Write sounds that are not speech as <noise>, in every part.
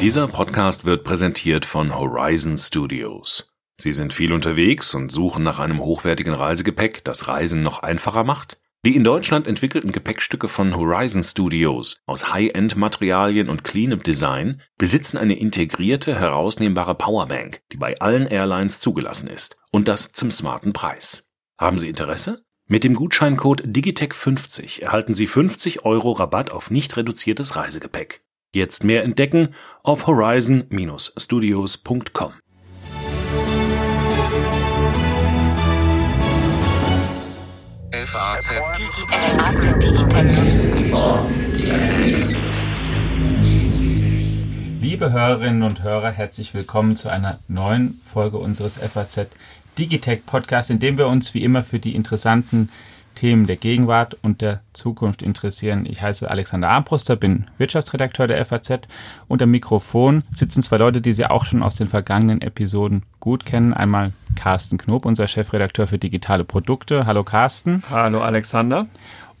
Dieser Podcast wird präsentiert von Horizon Studios. Sie sind viel unterwegs und suchen nach einem hochwertigen Reisegepäck, das Reisen noch einfacher macht? Die in Deutschland entwickelten Gepäckstücke von Horizon Studios aus High-End-Materialien und Cleanup Design besitzen eine integrierte, herausnehmbare Powerbank, die bei allen Airlines zugelassen ist. Und das zum smarten Preis. Haben Sie Interesse? Mit dem Gutscheincode Digitech50 erhalten Sie 50 Euro Rabatt auf nicht reduziertes Reisegepäck. Jetzt mehr entdecken auf horizon-studios.com. FAZ Liebe Hörerinnen und Hörer, herzlich willkommen zu einer neuen Folge unseres FAZ Digitech Podcasts, in dem wir uns wie immer für die interessanten Themen der Gegenwart und der Zukunft interessieren. Ich heiße Alexander Armbruster, bin Wirtschaftsredakteur der FAZ und am Mikrofon sitzen zwei Leute, die Sie auch schon aus den vergangenen Episoden gut kennen. Einmal Carsten Knob, unser Chefredakteur für digitale Produkte. Hallo Carsten. Hallo Alexander.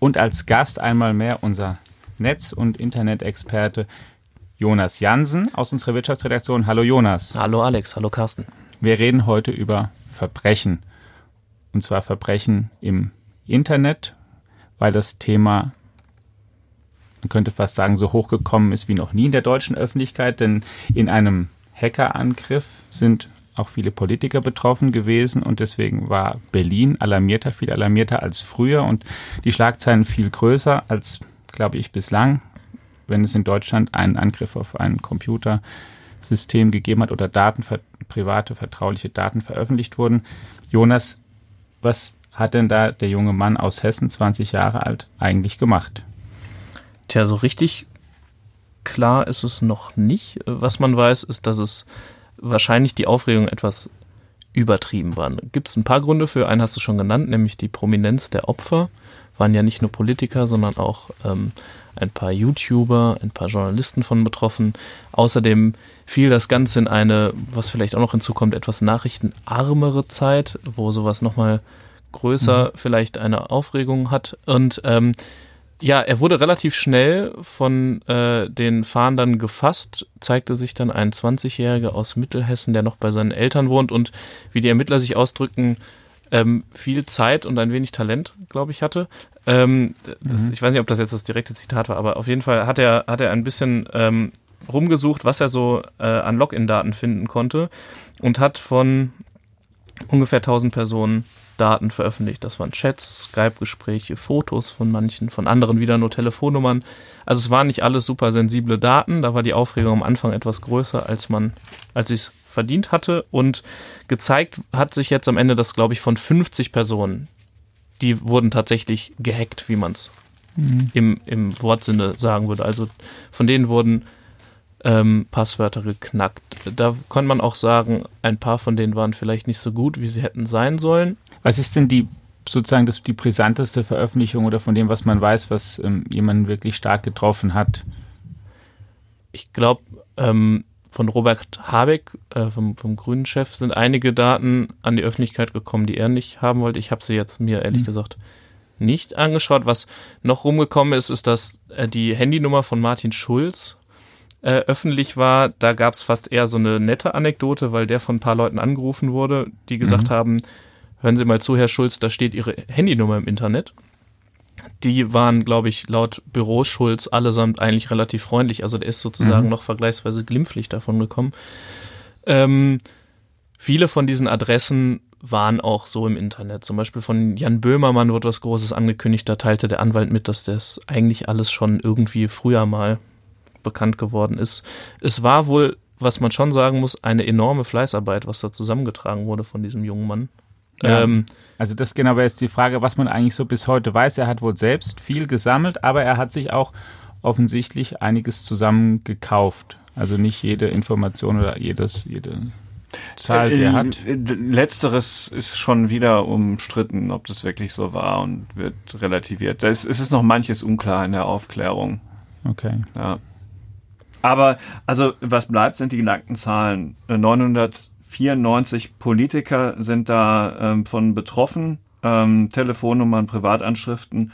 Und als Gast einmal mehr unser Netz- und Internet-Experte Jonas Jansen aus unserer Wirtschaftsredaktion. Hallo Jonas. Hallo Alex, hallo Carsten. Wir reden heute über Verbrechen. Und zwar Verbrechen im Internet, weil das Thema, man könnte fast sagen, so hochgekommen ist wie noch nie in der deutschen Öffentlichkeit, denn in einem Hackerangriff sind auch viele Politiker betroffen gewesen und deswegen war Berlin alarmierter, viel alarmierter als früher und die Schlagzeilen viel größer als, glaube ich, bislang, wenn es in Deutschland einen Angriff auf ein Computersystem gegeben hat oder Daten, private, vertrauliche Daten veröffentlicht wurden. Jonas, was hat denn da der junge Mann aus Hessen, 20 Jahre alt, eigentlich gemacht? Tja, so richtig klar ist es noch nicht. Was man weiß, ist, dass es wahrscheinlich die Aufregung etwas übertrieben war. Gibt es ein paar Gründe für. Einen hast du schon genannt, nämlich die Prominenz der Opfer. Waren ja nicht nur Politiker, sondern auch ähm, ein paar YouTuber, ein paar Journalisten von betroffen. Außerdem fiel das Ganze in eine, was vielleicht auch noch hinzukommt, etwas nachrichtenarmere Zeit, wo sowas nochmal größer mhm. vielleicht eine Aufregung hat. Und ähm, ja, er wurde relativ schnell von äh, den Fahndern gefasst, zeigte sich dann ein 20-Jähriger aus Mittelhessen, der noch bei seinen Eltern wohnt und wie die Ermittler sich ausdrücken, ähm, viel Zeit und ein wenig Talent, glaube ich, hatte. Ähm, das, mhm. Ich weiß nicht, ob das jetzt das direkte Zitat war, aber auf jeden Fall hat er, hat er ein bisschen ähm, rumgesucht, was er so äh, an Login-Daten finden konnte und hat von ungefähr 1000 Personen Daten veröffentlicht. Das waren Chats, Skype-Gespräche, Fotos von manchen, von anderen wieder nur Telefonnummern. Also es waren nicht alles super sensible Daten. Da war die Aufregung am Anfang etwas größer, als man, als ich es verdient hatte. Und gezeigt hat sich jetzt am Ende, dass, glaube ich, von 50 Personen, die wurden tatsächlich gehackt, wie man es mhm. im, im Wortsinne sagen würde. Also von denen wurden ähm, Passwörter geknackt. Da kann man auch sagen, ein paar von denen waren vielleicht nicht so gut, wie sie hätten sein sollen. Was ist denn die sozusagen das, die brisanteste Veröffentlichung oder von dem, was man weiß, was ähm, jemanden wirklich stark getroffen hat? Ich glaube, ähm, von Robert Habeck, äh, vom, vom grünen Chef, sind einige Daten an die Öffentlichkeit gekommen, die er nicht haben wollte. Ich habe sie jetzt mir ehrlich mhm. gesagt nicht angeschaut. Was noch rumgekommen ist, ist, dass äh, die Handynummer von Martin Schulz äh, öffentlich war. Da gab es fast eher so eine nette Anekdote, weil der von ein paar Leuten angerufen wurde, die gesagt mhm. haben, hören Sie mal zu, Herr Schulz, da steht Ihre Handynummer im Internet. Die waren, glaube ich, laut Büro Schulz allesamt eigentlich relativ freundlich. Also der ist sozusagen mhm. noch vergleichsweise glimpflich davon gekommen. Ähm, viele von diesen Adressen waren auch so im Internet. Zum Beispiel von Jan Böhmermann wird was Großes angekündigt. Da teilte der Anwalt mit, dass das eigentlich alles schon irgendwie früher mal bekannt geworden ist. Es war wohl, was man schon sagen muss, eine enorme Fleißarbeit, was da zusammengetragen wurde von diesem jungen Mann. Ja. Ähm, also das genau wäre jetzt die Frage, was man eigentlich so bis heute weiß. Er hat wohl selbst viel gesammelt, aber er hat sich auch offensichtlich einiges zusammengekauft. Also nicht jede Information oder jedes, jede Zahl, die er hat. Äh, letzteres ist schon wieder umstritten, ob das wirklich so war und wird relativiert. Es ist noch manches unklar in der Aufklärung. Okay. Ja. Aber also was bleibt, sind die genackten Zahlen. 900 äh, 94 Politiker sind da ähm, von betroffen, ähm, Telefonnummern, Privatanschriften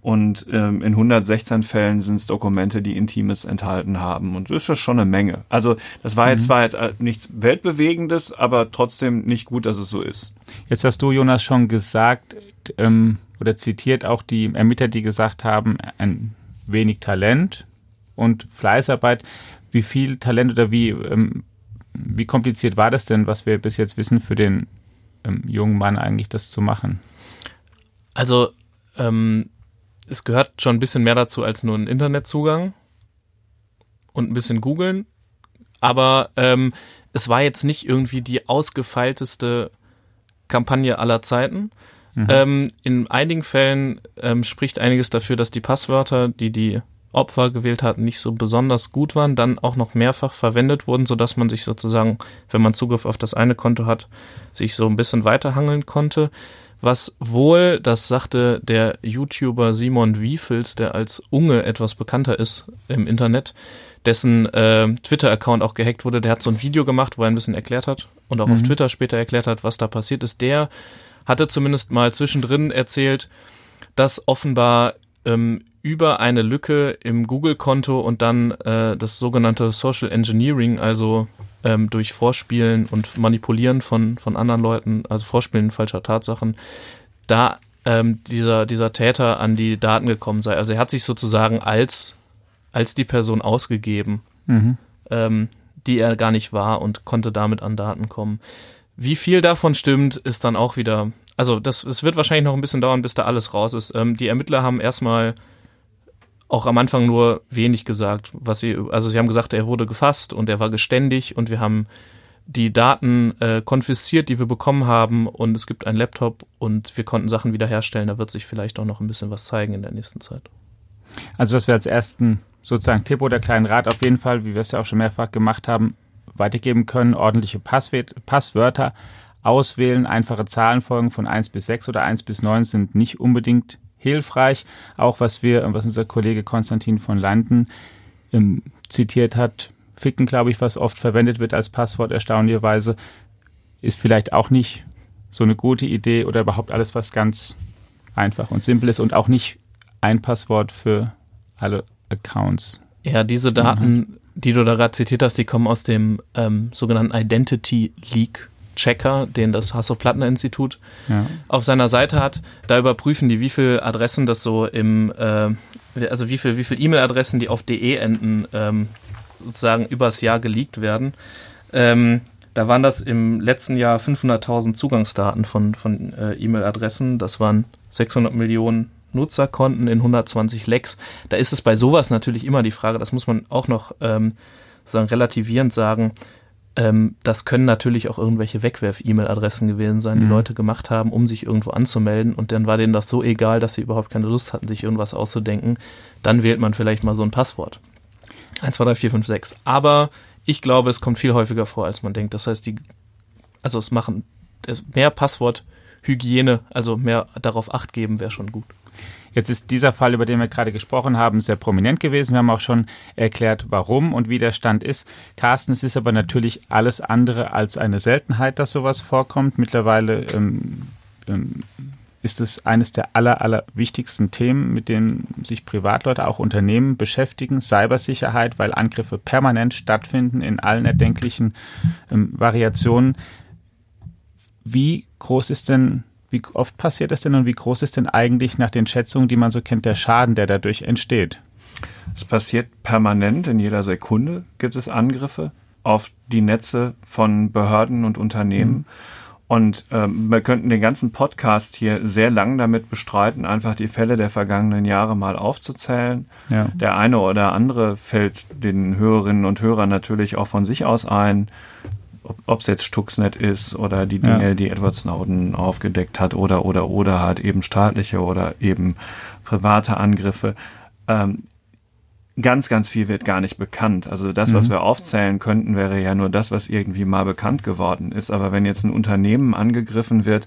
Und ähm, in 116 Fällen sind es Dokumente, die Intimes enthalten haben. Und das ist schon eine Menge. Also das war jetzt mhm. zwar jetzt äh, nichts Weltbewegendes, aber trotzdem nicht gut, dass es so ist. Jetzt hast du, Jonas, schon gesagt ähm, oder zitiert auch die Ermittler, die gesagt haben, ein wenig Talent und Fleißarbeit. Wie viel Talent oder wie, ähm, wie kompliziert war das denn, was wir bis jetzt wissen, für den ähm, jungen Mann eigentlich das zu machen? Also ähm, es gehört schon ein bisschen mehr dazu als nur ein Internetzugang und ein bisschen googeln. Aber ähm, es war jetzt nicht irgendwie die ausgefeilteste Kampagne aller Zeiten. Mhm. Ähm, in einigen Fällen ähm, spricht einiges dafür, dass die Passwörter, die die Opfer gewählt hatten, nicht so besonders gut waren, dann auch noch mehrfach verwendet wurden, so dass man sich sozusagen, wenn man Zugriff auf das eine Konto hat, sich so ein bisschen weiterhangeln konnte was wohl, das sagte der YouTuber Simon Wiefels, der als Unge etwas bekannter ist im Internet, dessen äh, Twitter-Account auch gehackt wurde, der hat so ein Video gemacht, wo er ein bisschen erklärt hat und auch mhm. auf Twitter später erklärt hat, was da passiert ist. Der hatte zumindest mal zwischendrin erzählt, dass offenbar ähm, über eine Lücke im Google-Konto und dann äh, das sogenannte Social Engineering, also ähm, durch Vorspielen und Manipulieren von, von anderen Leuten, also Vorspielen falscher Tatsachen, da ähm, dieser, dieser Täter an die Daten gekommen sei. Also er hat sich sozusagen als, als die Person ausgegeben, mhm. ähm, die er gar nicht war und konnte damit an Daten kommen. Wie viel davon stimmt, ist dann auch wieder, also das, es wird wahrscheinlich noch ein bisschen dauern, bis da alles raus ist. Ähm, die Ermittler haben erstmal auch am Anfang nur wenig gesagt, was sie, also sie haben gesagt, er wurde gefasst und er war geständig und wir haben die Daten äh, konfisziert, die wir bekommen haben und es gibt einen Laptop und wir konnten Sachen wiederherstellen. Da wird sich vielleicht auch noch ein bisschen was zeigen in der nächsten Zeit. Also was wir als ersten sozusagen Tipp oder kleinen Rat auf jeden Fall, wie wir es ja auch schon mehrfach gemacht haben, weitergeben können, ordentliche Passwörter auswählen, einfache Zahlenfolgen von 1 bis 6 oder 1 bis 9 sind nicht unbedingt hilfreich. Auch was wir, was unser Kollege Konstantin von Landen ähm, zitiert hat, Ficken, glaube ich, was oft verwendet wird als Passwort, erstaunlicherweise, ist vielleicht auch nicht so eine gute Idee oder überhaupt alles, was ganz einfach und simpel ist und auch nicht ein Passwort für alle Accounts. Ja, diese Daten, die du da gerade zitiert hast, die kommen aus dem ähm, sogenannten Identity Leak Checker, den das Hasso-Plattner-Institut ja. auf seiner Seite hat. Da überprüfen die, wie viele Adressen das so im, äh, also wie viel, wie viel E-Mail-Adressen, die auf DE enden, ähm, sozusagen übers Jahr geleakt werden. Ähm, da waren das im letzten Jahr 500.000 Zugangsdaten von, von äh, E-Mail-Adressen. Das waren 600 Millionen Nutzerkonten in 120 Lecks. Da ist es bei sowas natürlich immer die Frage, das muss man auch noch ähm, sozusagen relativierend sagen, ähm, das können natürlich auch irgendwelche Wegwerf-E-Mail-Adressen gewesen sein, die mhm. Leute gemacht haben, um sich irgendwo anzumelden. Und dann war denen das so egal, dass sie überhaupt keine Lust hatten, sich irgendwas auszudenken. Dann wählt man vielleicht mal so ein Passwort. 1, 2, 3, 4, 5, 6. Aber ich glaube, es kommt viel häufiger vor, als man denkt. Das heißt, die, also es machen es mehr Passworthygiene, also mehr darauf Acht geben, wäre schon gut. Jetzt ist dieser Fall, über den wir gerade gesprochen haben, sehr prominent gewesen. Wir haben auch schon erklärt, warum und wie der Stand ist. Carsten, es ist aber natürlich alles andere als eine Seltenheit, dass sowas vorkommt. Mittlerweile ähm, ähm, ist es eines der aller, aller wichtigsten Themen, mit denen sich Privatleute, auch Unternehmen beschäftigen. Cybersicherheit, weil Angriffe permanent stattfinden in allen erdenklichen ähm, Variationen. Wie groß ist denn wie oft passiert das denn und wie groß ist denn eigentlich nach den Schätzungen, die man so kennt, der Schaden, der dadurch entsteht? Es passiert permanent, in jeder Sekunde gibt es Angriffe auf die Netze von Behörden und Unternehmen. Mhm. Und ähm, wir könnten den ganzen Podcast hier sehr lang damit bestreiten, einfach die Fälle der vergangenen Jahre mal aufzuzählen. Ja. Der eine oder andere fällt den Hörerinnen und Hörern natürlich auch von sich aus ein ob es jetzt Stuxnet ist oder die Dinge, ja. die Edward Snowden aufgedeckt hat oder oder oder halt eben staatliche oder eben private Angriffe. Ähm, ganz, ganz viel wird gar nicht bekannt. Also das, was mhm. wir aufzählen könnten, wäre ja nur das, was irgendwie mal bekannt geworden ist. Aber wenn jetzt ein Unternehmen angegriffen wird,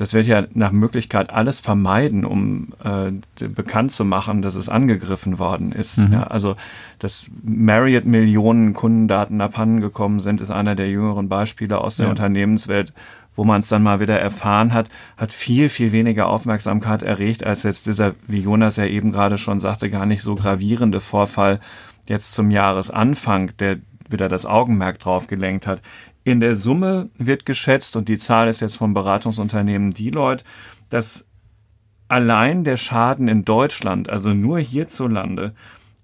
das wird ja nach Möglichkeit alles vermeiden, um äh, bekannt zu machen, dass es angegriffen worden ist. Mhm. Ja, also, dass Marriott Millionen Kundendaten abhanden gekommen sind, ist einer der jüngeren Beispiele aus der ja. Unternehmenswelt, wo man es dann mal wieder erfahren hat, hat viel, viel weniger Aufmerksamkeit erregt, als jetzt dieser, wie Jonas ja eben gerade schon sagte, gar nicht so gravierende Vorfall jetzt zum Jahresanfang, der wieder das Augenmerk drauf gelenkt hat. In der Summe wird geschätzt, und die Zahl ist jetzt vom Beratungsunternehmen Deloitte, dass allein der Schaden in Deutschland, also nur hierzulande,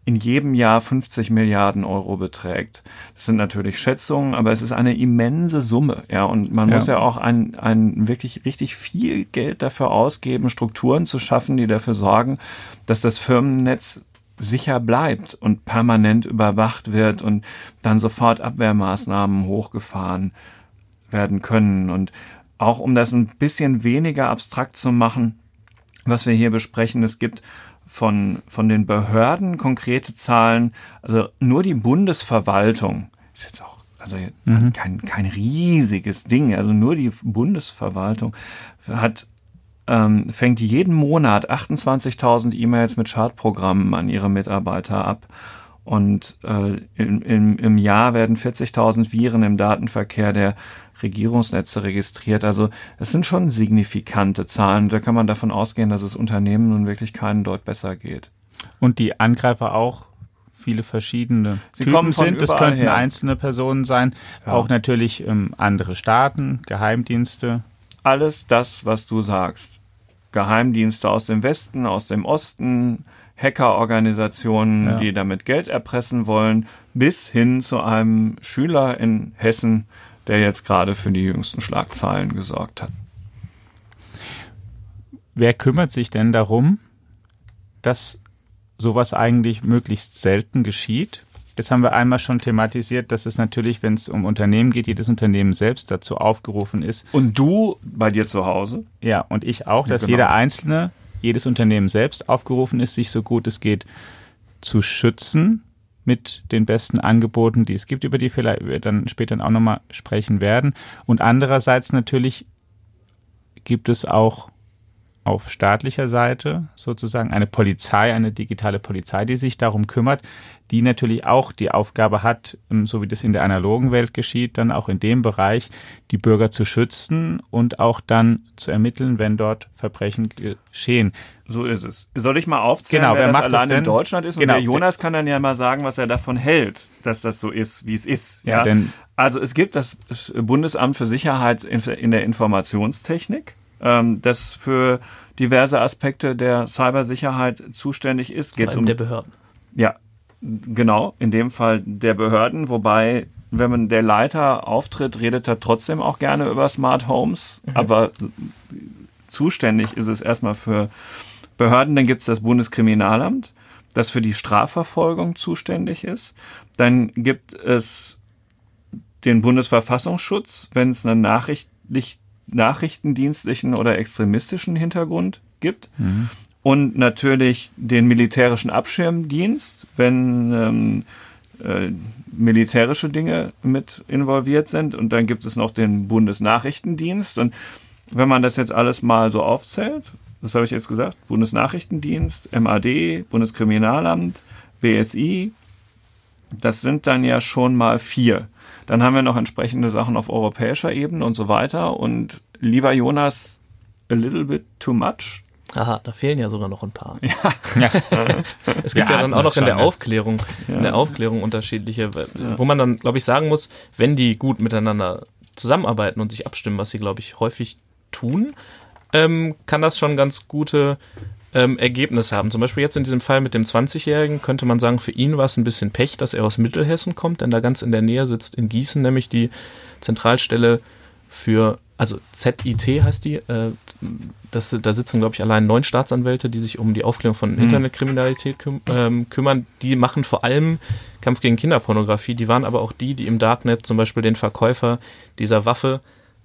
in jedem Jahr 50 Milliarden Euro beträgt. Das sind natürlich Schätzungen, aber es ist eine immense Summe, ja, und man ja. muss ja auch ein, ein wirklich richtig viel Geld dafür ausgeben, Strukturen zu schaffen, die dafür sorgen, dass das Firmennetz sicher bleibt und permanent überwacht wird und dann sofort Abwehrmaßnahmen hochgefahren werden können. Und auch um das ein bisschen weniger abstrakt zu machen, was wir hier besprechen, es gibt von, von den Behörden konkrete Zahlen, also nur die Bundesverwaltung ist jetzt auch also mhm. kein, kein riesiges Ding, also nur die Bundesverwaltung hat ähm, fängt jeden Monat 28.000 E-Mails mit Schadprogrammen an ihre Mitarbeiter ab. Und äh, im, im, im Jahr werden 40.000 Viren im Datenverkehr der Regierungsnetze registriert. Also es sind schon signifikante Zahlen. Da kann man davon ausgehen, dass es Unternehmen nun wirklich keinen dort besser geht. Und die Angreifer auch viele verschiedene Sie Typen sind. Das könnten her. einzelne Personen sein, ja. auch natürlich ähm, andere Staaten, Geheimdienste. Alles das, was du sagst. Geheimdienste aus dem Westen, aus dem Osten, Hackerorganisationen, ja. die damit Geld erpressen wollen, bis hin zu einem Schüler in Hessen, der jetzt gerade für die jüngsten Schlagzeilen gesorgt hat. Wer kümmert sich denn darum, dass sowas eigentlich möglichst selten geschieht? Jetzt haben wir einmal schon thematisiert, dass es natürlich, wenn es um Unternehmen geht, jedes Unternehmen selbst dazu aufgerufen ist. Und du bei dir zu Hause? Ja, und ich auch, dass genau. jeder Einzelne, jedes Unternehmen selbst aufgerufen ist, sich so gut es geht zu schützen mit den besten Angeboten, die es gibt, über die wir dann später auch nochmal sprechen werden. Und andererseits natürlich gibt es auch auf staatlicher Seite sozusagen eine Polizei, eine digitale Polizei, die sich darum kümmert, die natürlich auch die Aufgabe hat, ähm, so wie das in der analogen Welt geschieht, dann auch in dem Bereich die Bürger zu schützen und auch dann zu ermitteln, wenn dort Verbrechen geschehen. So ist es. Soll ich mal aufzählen, genau, wer, wer das allein in Deutschland ist? Genau. Und der Jonas kann dann ja mal sagen, was er davon hält, dass das so ist, wie es ist. Ja, ja? Denn also es gibt das Bundesamt für Sicherheit in der Informationstechnik, ähm, das für diverse Aspekte der Cybersicherheit zuständig ist. Geht um der Behörden. Ja, genau. In dem Fall der Behörden, wobei wenn man der Leiter auftritt, redet er trotzdem auch gerne über Smart Homes, mhm. aber zuständig ist es erstmal für Behörden, dann gibt es das Bundeskriminalamt, das für die Strafverfolgung zuständig ist. Dann gibt es den Bundesverfassungsschutz, wenn es einen nachrichtlich, nachrichtendienstlichen oder extremistischen Hintergrund gibt. Mhm. Und natürlich den militärischen Abschirmdienst, wenn ähm, äh, militärische Dinge mit involviert sind. Und dann gibt es noch den Bundesnachrichtendienst. Und wenn man das jetzt alles mal so aufzählt, das habe ich jetzt gesagt, Bundesnachrichtendienst, MAD, Bundeskriminalamt, BSI, das sind dann ja schon mal vier. Dann haben wir noch entsprechende Sachen auf europäischer Ebene und so weiter. Und lieber Jonas, a little bit too much. Aha, da fehlen ja sogar noch ein paar. Ja. <laughs> es gibt ja, ja dann auch noch in der Aufklärung, ja. in der Aufklärung unterschiedliche, wo man dann, glaube ich, sagen muss, wenn die gut miteinander zusammenarbeiten und sich abstimmen, was sie, glaube ich, häufig tun, ähm, kann das schon ganz gute ähm, Ergebnisse haben. Zum Beispiel jetzt in diesem Fall mit dem 20-Jährigen könnte man sagen, für ihn war es ein bisschen Pech, dass er aus Mittelhessen kommt, denn da ganz in der Nähe sitzt in Gießen nämlich die Zentralstelle für, also ZIT heißt die, äh, das, da sitzen, glaube ich, allein neun Staatsanwälte, die sich um die Aufklärung von mhm. Internetkriminalität küm ähm, kümmern. Die machen vor allem Kampf gegen Kinderpornografie. Die waren aber auch die, die im Darknet zum Beispiel den Verkäufer dieser Waffe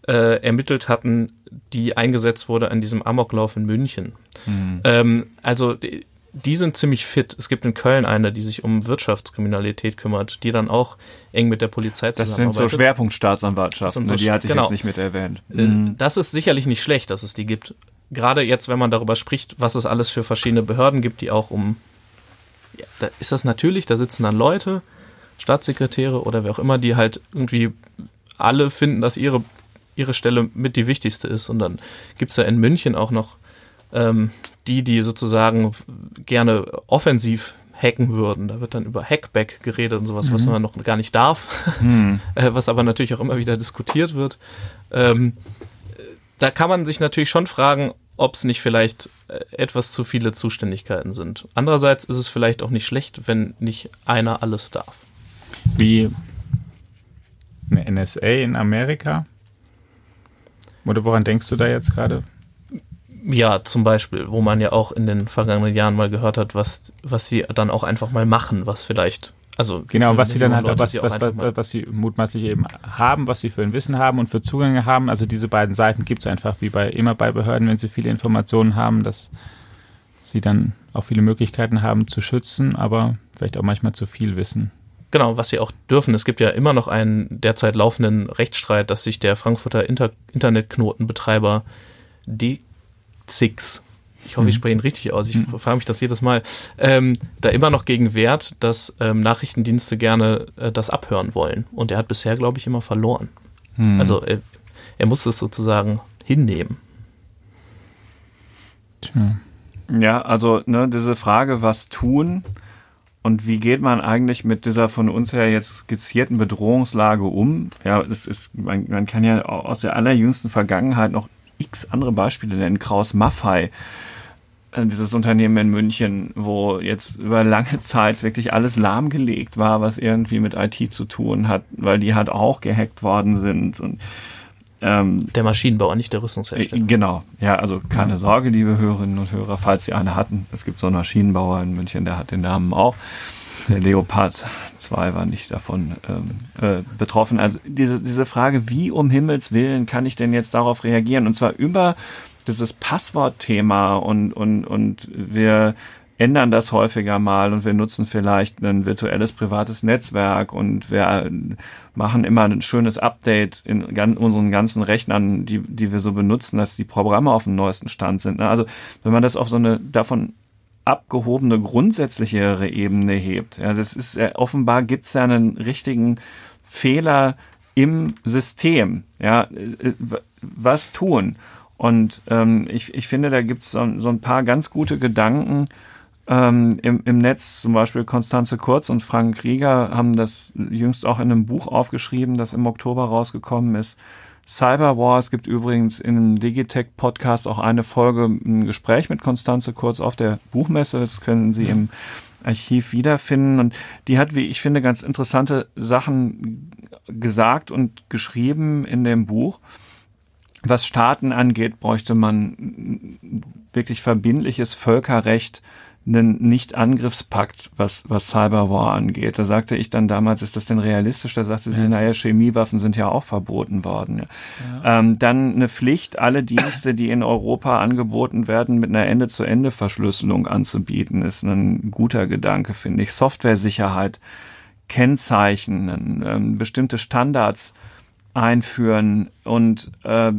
äh, ermittelt hatten, die eingesetzt wurde an diesem Amoklauf in München. Mhm. Ähm, also die, die sind ziemlich fit. Es gibt in Köln eine, die sich um Wirtschaftskriminalität kümmert, die dann auch eng mit der Polizei zusammenarbeitet. Das sind so Schwerpunktstaatsanwaltschaften, so, die hatte ich genau. jetzt nicht mit erwähnt. Äh, mhm. Das ist sicherlich nicht schlecht, dass es die gibt. Gerade jetzt, wenn man darüber spricht, was es alles für verschiedene Behörden gibt, die auch um, ja, da ist das natürlich, da sitzen dann Leute, Staatssekretäre oder wer auch immer, die halt irgendwie alle finden, dass ihre ihre Stelle mit die wichtigste ist. Und dann gibt's ja in München auch noch ähm, die, die sozusagen gerne offensiv hacken würden. Da wird dann über Hackback geredet und sowas, mhm. was man noch gar nicht darf, mhm. <laughs> äh, was aber natürlich auch immer wieder diskutiert wird. Ähm, da kann man sich natürlich schon fragen, ob es nicht vielleicht äh, etwas zu viele Zuständigkeiten sind. Andererseits ist es vielleicht auch nicht schlecht, wenn nicht einer alles darf. Wie eine NSA in Amerika? Oder woran denkst du da jetzt gerade? Ja, zum Beispiel, wo man ja auch in den vergangenen Jahren mal gehört hat, was, was sie dann auch einfach mal machen, was vielleicht, also genau, was sie dann halt, was, was, was, was, sie mutmaßlich eben haben, was sie für ein Wissen haben und für Zugänge haben. Also diese beiden Seiten gibt es einfach wie bei immer bei Behörden, wenn sie viele Informationen haben, dass sie dann auch viele Möglichkeiten haben zu schützen, aber vielleicht auch manchmal zu viel wissen. Genau, was sie auch dürfen. Es gibt ja immer noch einen derzeit laufenden Rechtsstreit, dass sich der Frankfurter Inter Internetknotenbetreiber die Six. Ich hoffe, ich mhm. spreche ihn richtig aus. Ich mhm. frage mich das jedes Mal. Ähm, da immer noch gegen wehrt, dass ähm, Nachrichtendienste gerne äh, das abhören wollen. Und er hat bisher, glaube ich, immer verloren. Mhm. Also er, er muss es sozusagen hinnehmen. Tja. Ja, also ne, diese Frage, was tun und wie geht man eigentlich mit dieser von uns her jetzt skizzierten Bedrohungslage um? Ja, es ist, man, man kann ja aus der allerjüngsten Vergangenheit noch x andere Beispiele nennen. Kraus Maffei, äh, dieses Unternehmen in München, wo jetzt über lange Zeit wirklich alles lahmgelegt war, was irgendwie mit IT zu tun hat, weil die halt auch gehackt worden sind und ähm, der Maschinenbauer, nicht der Rüstungshersteller. Genau, ja, also keine Sorge, liebe Hörerinnen und Hörer, falls Sie eine hatten. Es gibt so einen Maschinenbauer in München, der hat den Namen auch. Der Leopard 2 war nicht davon ähm, äh, betroffen. Also diese, diese Frage, wie um Himmels Willen kann ich denn jetzt darauf reagieren? Und zwar über dieses Passwortthema und, und, und wir ändern das häufiger mal und wir nutzen vielleicht ein virtuelles privates Netzwerk und wir machen immer ein schönes Update in unseren ganzen Rechnern, die, die wir so benutzen, dass die Programme auf dem neuesten Stand sind. Also wenn man das auf so eine davon abgehobene, grundsätzlichere Ebene hebt. Ja, das ist äh, offenbar gibt es ja einen richtigen Fehler im System. Ja, äh, äh, was tun? Und ähm, ich, ich finde, da gibt es so, so, ein paar ganz gute Gedanken ähm, im, im Netz. Zum Beispiel Konstanze Kurz und Frank Rieger haben das jüngst auch in einem Buch aufgeschrieben, das im Oktober rausgekommen ist. Cyberwar. Es gibt übrigens im Digitech-Podcast auch eine Folge, ein Gespräch mit Konstanze Kurz auf der Buchmesse. Das können Sie ja. im Archiv wiederfinden. Und die hat, wie ich finde, ganz interessante Sachen gesagt und geschrieben in dem Buch. Was Staaten angeht, bräuchte man wirklich verbindliches Völkerrecht einen Nicht-Angriffspakt, was, was Cyberwar angeht. Da sagte ich dann damals, ist das denn realistisch? Da sagte sie, ja, naja, Chemiewaffen sind ja auch verboten worden. Ja. Ähm, dann eine Pflicht, alle Dienste, die in Europa angeboten werden, mit einer Ende-zu-Ende-Verschlüsselung anzubieten, ist ein guter Gedanke, finde ich. Softwaresicherheit, Kennzeichen, ähm, bestimmte Standards einführen und äh,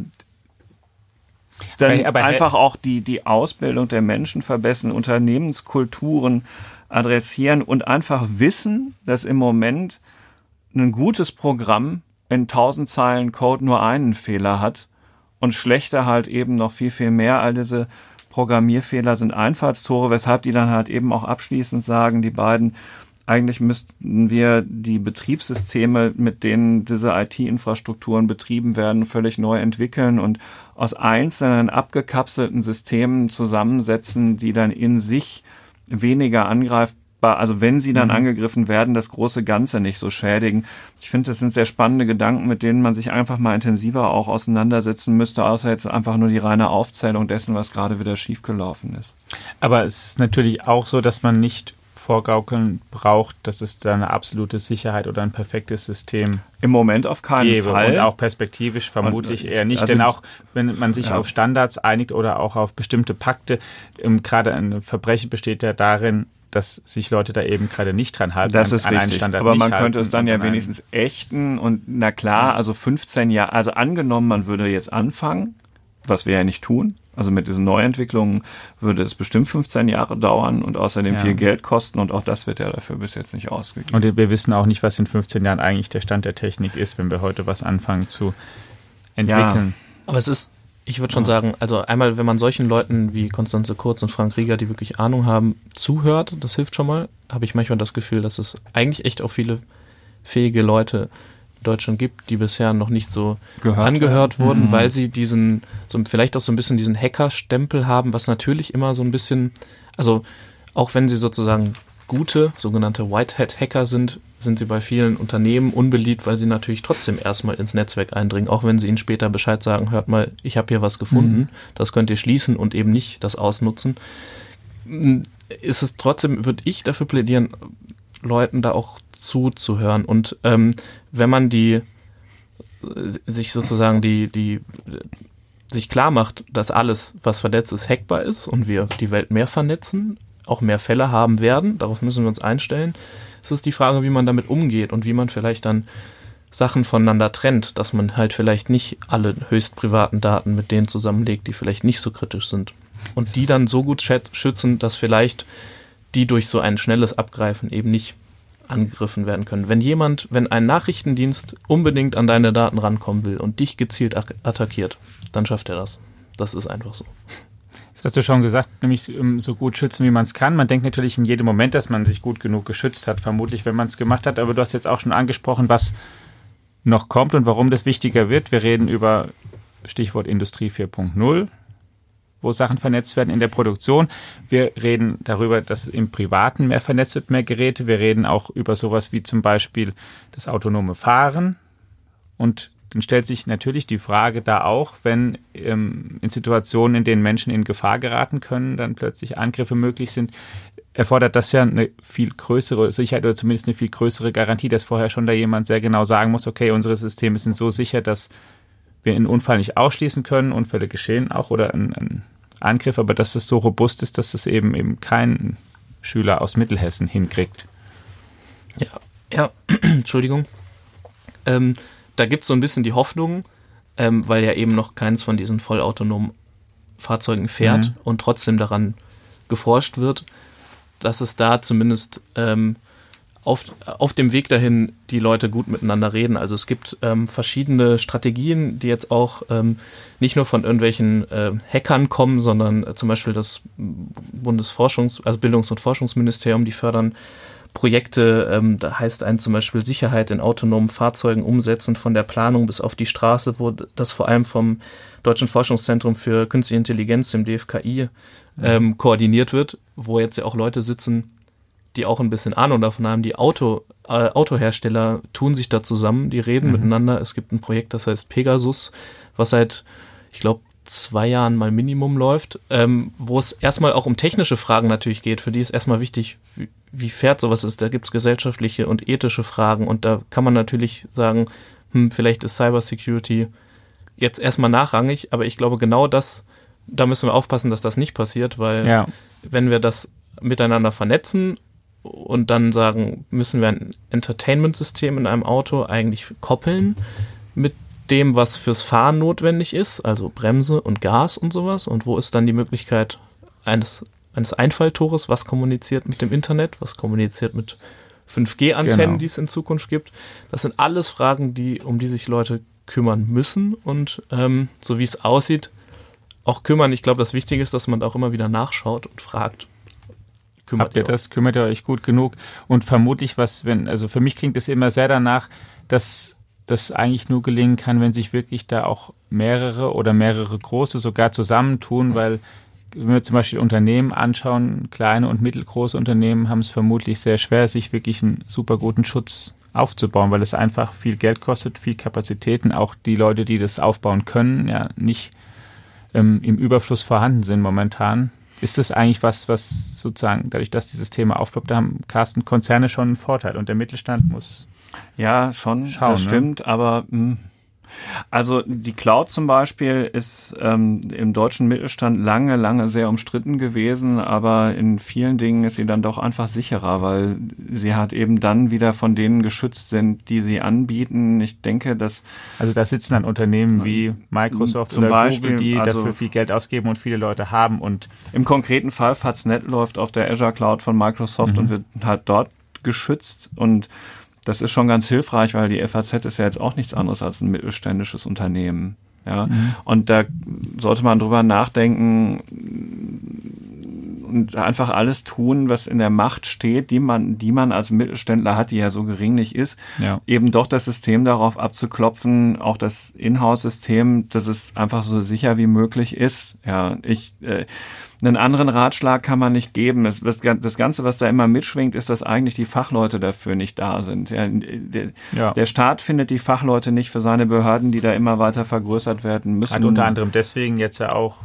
dann aber, einfach auch die, die Ausbildung der Menschen verbessern, Unternehmenskulturen adressieren und einfach wissen, dass im Moment ein gutes Programm in tausend Zeilen Code nur einen Fehler hat und schlechter halt eben noch viel, viel mehr. All diese Programmierfehler sind Einfallstore, weshalb die dann halt eben auch abschließend sagen, die beiden, eigentlich müssten wir die Betriebssysteme, mit denen diese IT-Infrastrukturen betrieben werden, völlig neu entwickeln und aus einzelnen abgekapselten Systemen zusammensetzen, die dann in sich weniger angreifbar, also wenn sie dann mhm. angegriffen werden, das große Ganze nicht so schädigen. Ich finde, das sind sehr spannende Gedanken, mit denen man sich einfach mal intensiver auch auseinandersetzen müsste, außer jetzt einfach nur die reine Aufzählung dessen, was gerade wieder schiefgelaufen ist. Aber es ist natürlich auch so, dass man nicht vorgaukeln braucht, dass es da eine absolute Sicherheit oder ein perfektes System im Moment auf keinen gäbe. Fall und auch perspektivisch vermutlich und, eher nicht, also, denn auch wenn man sich ja. auf Standards einigt oder auch auf bestimmte Pakte, ähm, gerade ein Verbrechen besteht ja darin, dass sich Leute da eben gerade nicht dran halten. Das ist an, richtig. Aber man könnte es dann ja wenigstens ächten und na klar, also 15 Jahre, also angenommen, man würde jetzt anfangen, was wir ja nicht tun, also mit diesen Neuentwicklungen würde es bestimmt 15 Jahre dauern und außerdem ja. viel Geld kosten und auch das wird ja dafür bis jetzt nicht ausgegeben. Und wir wissen auch nicht, was in 15 Jahren eigentlich der Stand der Technik ist, wenn wir heute was anfangen zu entwickeln. Ja. Aber es ist, ich würde schon sagen, also einmal, wenn man solchen Leuten wie Konstanze Kurz und Frank Rieger, die wirklich Ahnung haben, zuhört, das hilft schon mal, habe ich manchmal das Gefühl, dass es eigentlich echt auch viele fähige Leute in Deutschland gibt, die bisher noch nicht so Gehört angehört wurden, Mhm. weil sie diesen, so vielleicht auch so ein bisschen diesen Hacker-Stempel haben, was natürlich immer so ein bisschen, also auch wenn sie sozusagen gute, sogenannte Whitehead-Hacker sind, sind sie bei vielen Unternehmen unbeliebt, weil sie natürlich trotzdem erstmal ins Netzwerk eindringen, auch wenn sie ihnen später Bescheid sagen, hört mal, ich habe hier was gefunden, das könnt ihr schließen und eben nicht das ausnutzen. Ist es trotzdem, würde ich dafür plädieren, Leuten da auch zuzuhören. Und ähm, wenn man die sich sozusagen die, die sich klar macht, dass alles, was vernetzt ist, hackbar ist und wir die Welt mehr vernetzen, auch mehr Fälle haben werden, darauf müssen wir uns einstellen. Es ist die Frage, wie man damit umgeht und wie man vielleicht dann Sachen voneinander trennt, dass man halt vielleicht nicht alle höchst privaten Daten mit denen zusammenlegt, die vielleicht nicht so kritisch sind. Und die dann so gut schützen, dass vielleicht die durch so ein schnelles Abgreifen eben nicht angegriffen werden können. Wenn jemand, wenn ein Nachrichtendienst unbedingt an deine Daten rankommen will und dich gezielt attackiert, dann schafft er das. Das ist einfach so. Das hast du schon gesagt, nämlich ähm, so gut schützen, wie man es kann. Man denkt natürlich in jedem Moment, dass man sich gut genug geschützt hat, vermutlich, wenn man es gemacht hat. Aber du hast jetzt auch schon angesprochen, was noch kommt und warum das wichtiger wird. Wir reden über Stichwort Industrie 4.0, wo Sachen vernetzt werden in der Produktion. Wir reden darüber, dass im Privaten mehr vernetzt wird, mehr Geräte. Wir reden auch über sowas wie zum Beispiel das autonome Fahren. Und dann stellt sich natürlich die Frage da auch, wenn ähm, in Situationen, in denen Menschen in Gefahr geraten können, dann plötzlich Angriffe möglich sind, erfordert das ja eine viel größere Sicherheit oder zumindest eine viel größere Garantie, dass vorher schon da jemand sehr genau sagen muss, okay, unsere Systeme sind so sicher, dass wir einen Unfall nicht ausschließen können, Unfälle geschehen auch oder ein, ein Angriff, aber dass es so robust ist, dass es eben eben kein Schüler aus Mittelhessen hinkriegt. Ja, ja, <clears throat> Entschuldigung. Ähm, da gibt es so ein bisschen die Hoffnung, ähm, weil ja eben noch keins von diesen vollautonomen Fahrzeugen fährt Mhm. und trotzdem daran geforscht wird, dass es da zumindest ähm, auf, auf dem Weg dahin die Leute gut miteinander reden. Also es gibt ähm, verschiedene Strategien, die jetzt auch ähm, nicht nur von irgendwelchen äh, Hackern kommen, sondern äh, zum Beispiel das Bundesforschungs-, also Bildungs- und Forschungsministerium, die fördern Projekte, ähm, da heißt ein zum Beispiel Sicherheit in autonomen Fahrzeugen umsetzen, von der Planung bis auf die Straße, wo das vor allem vom Deutschen Forschungszentrum für Künstliche Intelligenz, dem DFKI, ähm, koordiniert wird, wo jetzt ja auch Leute sitzen, die auch ein bisschen Ahnung davon haben. Die Auto, äh, Autohersteller tun sich da zusammen, die reden miteinander. Es gibt ein Projekt, das heißt Pegasus, was seit, ich glaube, zwei Jahren mal Minimum läuft, ähm, wo es erstmal auch um technische Fragen natürlich geht. Für die ist erstmal wichtig, wie, wie fährt sowas ist. Da gibt's gesellschaftliche und ethische Fragen und da kann man natürlich sagen, hm, vielleicht ist Cybersecurity jetzt erstmal nachrangig, aber ich glaube genau das, da müssen wir aufpassen, dass das nicht passiert, weil Ja, wenn wir das miteinander vernetzen und dann sagen, müssen wir ein Entertainment-System in einem Auto eigentlich koppeln mit dem, was fürs Fahren notwendig ist, also Bremse und Gas und sowas. Und wo ist dann die Möglichkeit eines, eines Einfalltores, was kommuniziert mit dem Internet, was kommuniziert mit 5G-Antennen, Genau. die es in Zukunft gibt. Das sind alles Fragen, die, um die sich Leute kümmern müssen und ähm, so wie es aussieht, auch kümmern. Ich glaube, das Wichtige ist, dass man da auch immer wieder nachschaut und fragt. Kümmert Habt ihr euch? das? Kümmert ihr euch gut genug? Und vermutlich, was, wenn, also für mich klingt es immer sehr danach, dass das eigentlich nur gelingen kann, wenn sich wirklich da auch mehrere oder mehrere große sogar zusammentun, weil wenn wir zum Beispiel Unternehmen anschauen, kleine und mittelgroße Unternehmen haben es vermutlich sehr schwer, sich wirklich einen super guten Schutz aufzubauen, weil es einfach viel Geld kostet, viel Kapazitäten, auch die Leute, die das aufbauen können, ja nicht ähm, im Überfluss vorhanden sind momentan. Ist das eigentlich was, was sozusagen, dadurch, dass dieses Thema aufploppt, da haben Carsten Konzerne schon einen Vorteil und der Mittelstand muss. Ja, schon, Schauen, das ne? stimmt, aber mh, also die Cloud zum Beispiel ist ähm, im deutschen Mittelstand lange, lange sehr umstritten gewesen, aber in vielen Dingen ist sie dann doch einfach sicherer, weil sie halt eben dann wieder von denen geschützt sind, die sie anbieten. Ich denke, dass Also da sitzen dann Unternehmen wie Microsoft Zum oder Beispiel, Google, die also- dafür viel Geld ausgeben und viele Leute haben und Im konkreten Fall Faznet läuft auf der Azure Cloud von Microsoft Mhm. und wird halt dort geschützt und das ist schon ganz hilfreich, weil die FAZ ist ja jetzt auch nichts anderes als ein mittelständisches Unternehmen. Ja? Mhm. Und da sollte man drüber nachdenken und einfach alles tun, was in der Macht steht, die man, die man als Mittelständler hat, die ja so gering nicht ist, ja. eben doch das System darauf abzuklopfen, auch das Inhouse-System, dass es einfach so sicher wie möglich ist. Ja, ich äh, einen anderen Ratschlag kann man nicht geben. Es, das Ganze, was da immer mitschwingt, ist, dass eigentlich die Fachleute dafür nicht da sind. Ja, der, ja. der, Staat findet die Fachleute nicht für seine Behörden, die da immer weiter vergrößert werden müssen. Hat unter anderem deswegen jetzt ja auch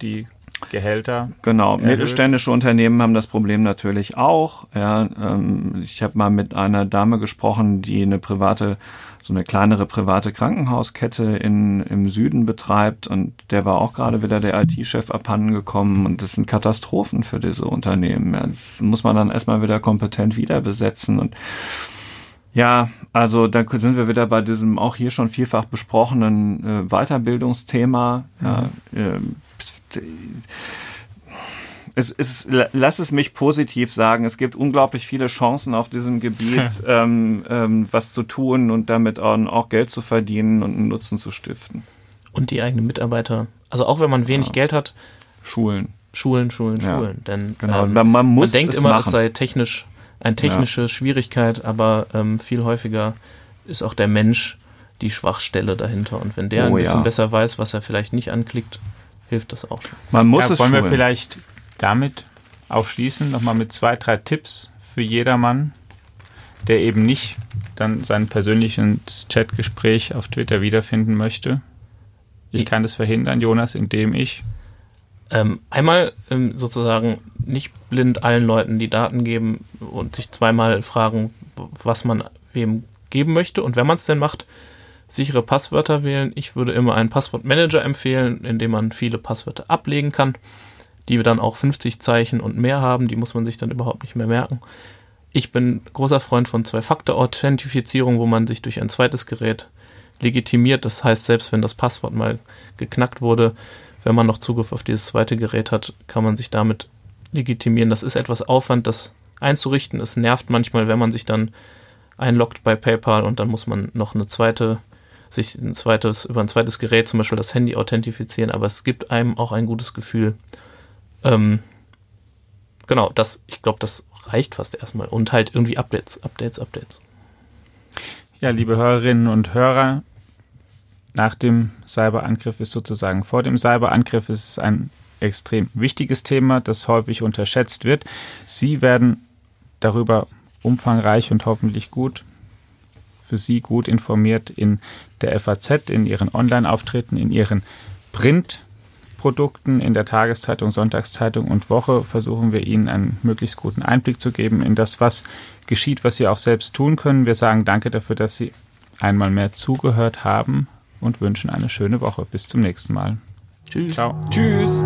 die Gehälter. Genau, erhöht. mittelständische Unternehmen haben das Problem natürlich auch. Ja, ähm, ich habe mal mit einer Dame gesprochen, die eine private so eine kleinere private Krankenhauskette in, im Süden betreibt und der war auch gerade wieder der IT-Chef abhanden gekommen und das sind Katastrophen für diese Unternehmen. Ja, das muss man dann erstmal wieder kompetent wieder besetzen und ja, also da sind wir wieder bei diesem auch hier schon vielfach besprochenen äh, Weiterbildungsthema. Ja, äh, es, es, lass es mich positiv sagen, es gibt unglaublich viele Chancen auf diesem Gebiet, ähm, ähm, was zu tun und damit auch, auch, Geld zu verdienen und einen Nutzen zu stiften. Und die eigenen Mitarbeiter. Also auch wenn man wenig ja. Geld hat. Schulen. Schulen, Schulen, ja. Schulen. Denn genau. ähm, man, muss man denkt immer, machen. es sei technisch eine technische ja. Schwierigkeit, aber ähm, viel häufiger ist auch der Mensch die Schwachstelle dahinter. Und wenn der oh, ein bisschen besser weiß, was er vielleicht nicht anklickt, hilft das auch. Man muss es wollen schulen. wir vielleicht damit auch schließen, nochmal mit zwei, drei Tipps für jedermann, der eben nicht dann sein persönliches Chatgespräch auf Twitter wiederfinden möchte. Ich kann das verhindern, Jonas, indem ich ähm, einmal ähm, sozusagen nicht blind allen Leuten die Daten geben und sich zweimal fragen, was man wem geben möchte. Und wenn man es denn macht, sichere Passwörter wählen. Ich würde immer einen Passwortmanager empfehlen, in dem man viele Passwörter ablegen kann die dann auch 50 Zeichen und mehr haben. Die muss man sich dann überhaupt nicht mehr merken. Ich bin großer Freund von Zwei-Faktor-Authentifizierung, wo man sich durch ein zweites Gerät legitimiert. Das heißt, selbst wenn das Passwort mal geknackt wurde, wenn man noch Zugriff auf dieses zweite Gerät hat, kann man sich damit legitimieren. Das ist etwas Aufwand, das einzurichten. Es nervt manchmal, wenn man sich dann einloggt bei PayPal und dann muss man noch eine zweite, sich ein zweites, über ein zweites Gerät, zum Beispiel das Handy authentifizieren, aber es gibt einem auch ein gutes Gefühl. Ähm, genau, das, ich glaube, das reicht fast erstmal. Und halt irgendwie Updates, Updates, Updates. Ja, liebe Hörerinnen und Hörer, nach dem Cyberangriff ist sozusagen vor dem Cyberangriff ist es ein extrem wichtiges Thema, das häufig unterschätzt wird. Sie werden darüber umfangreich und hoffentlich gut für Sie gut informiert in der FAZ, in Ihren Online-Auftritten, in Ihren Print- Produkten in der Tageszeitung, Sonntagszeitung und Woche versuchen wir Ihnen einen möglichst guten Einblick zu geben in das, was geschieht, was Sie auch selbst tun können. Wir sagen danke dafür, dass Sie einmal mehr zugehört haben und wünschen eine schöne Woche. Bis zum nächsten Mal. Tschüss. Ciao. Tschüss.